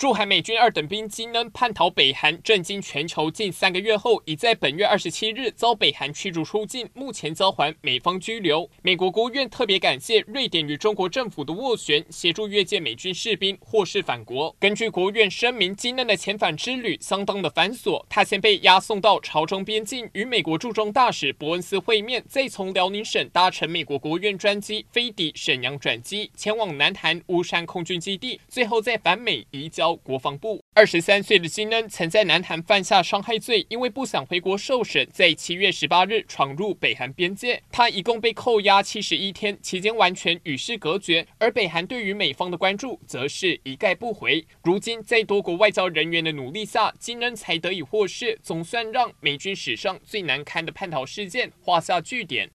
驻韩美军二等兵金恩叛逃北韩，震惊全球近三个月后，已在本月二十七日遭北韩驱逐出境，目前遭还美方拘留。美国国务院特别感谢瑞典与中国政府的斡旋，协助越界美军士兵获释返国。根据国务院声明，金恩的遣返之旅相当的繁琐，他先被押送到朝中边境，与美国驻中大使伯恩斯会面，再从辽宁省搭乘美国国务院专机飞抵沈阳转机，前往南韩乌山空军基地，最后再返美移交。国防部二十三岁的金恩曾在南韩犯下伤害罪，因为不想回国受审，在七月十八日闯入北韩边界。他一共被扣押七十一天，期间完全与世隔绝。而北韩对于美方的关注，则是一概不回。如今在多国外交人员的努力下，金恩才得以获释，总算让美军史上最难堪的叛逃事件画下句点。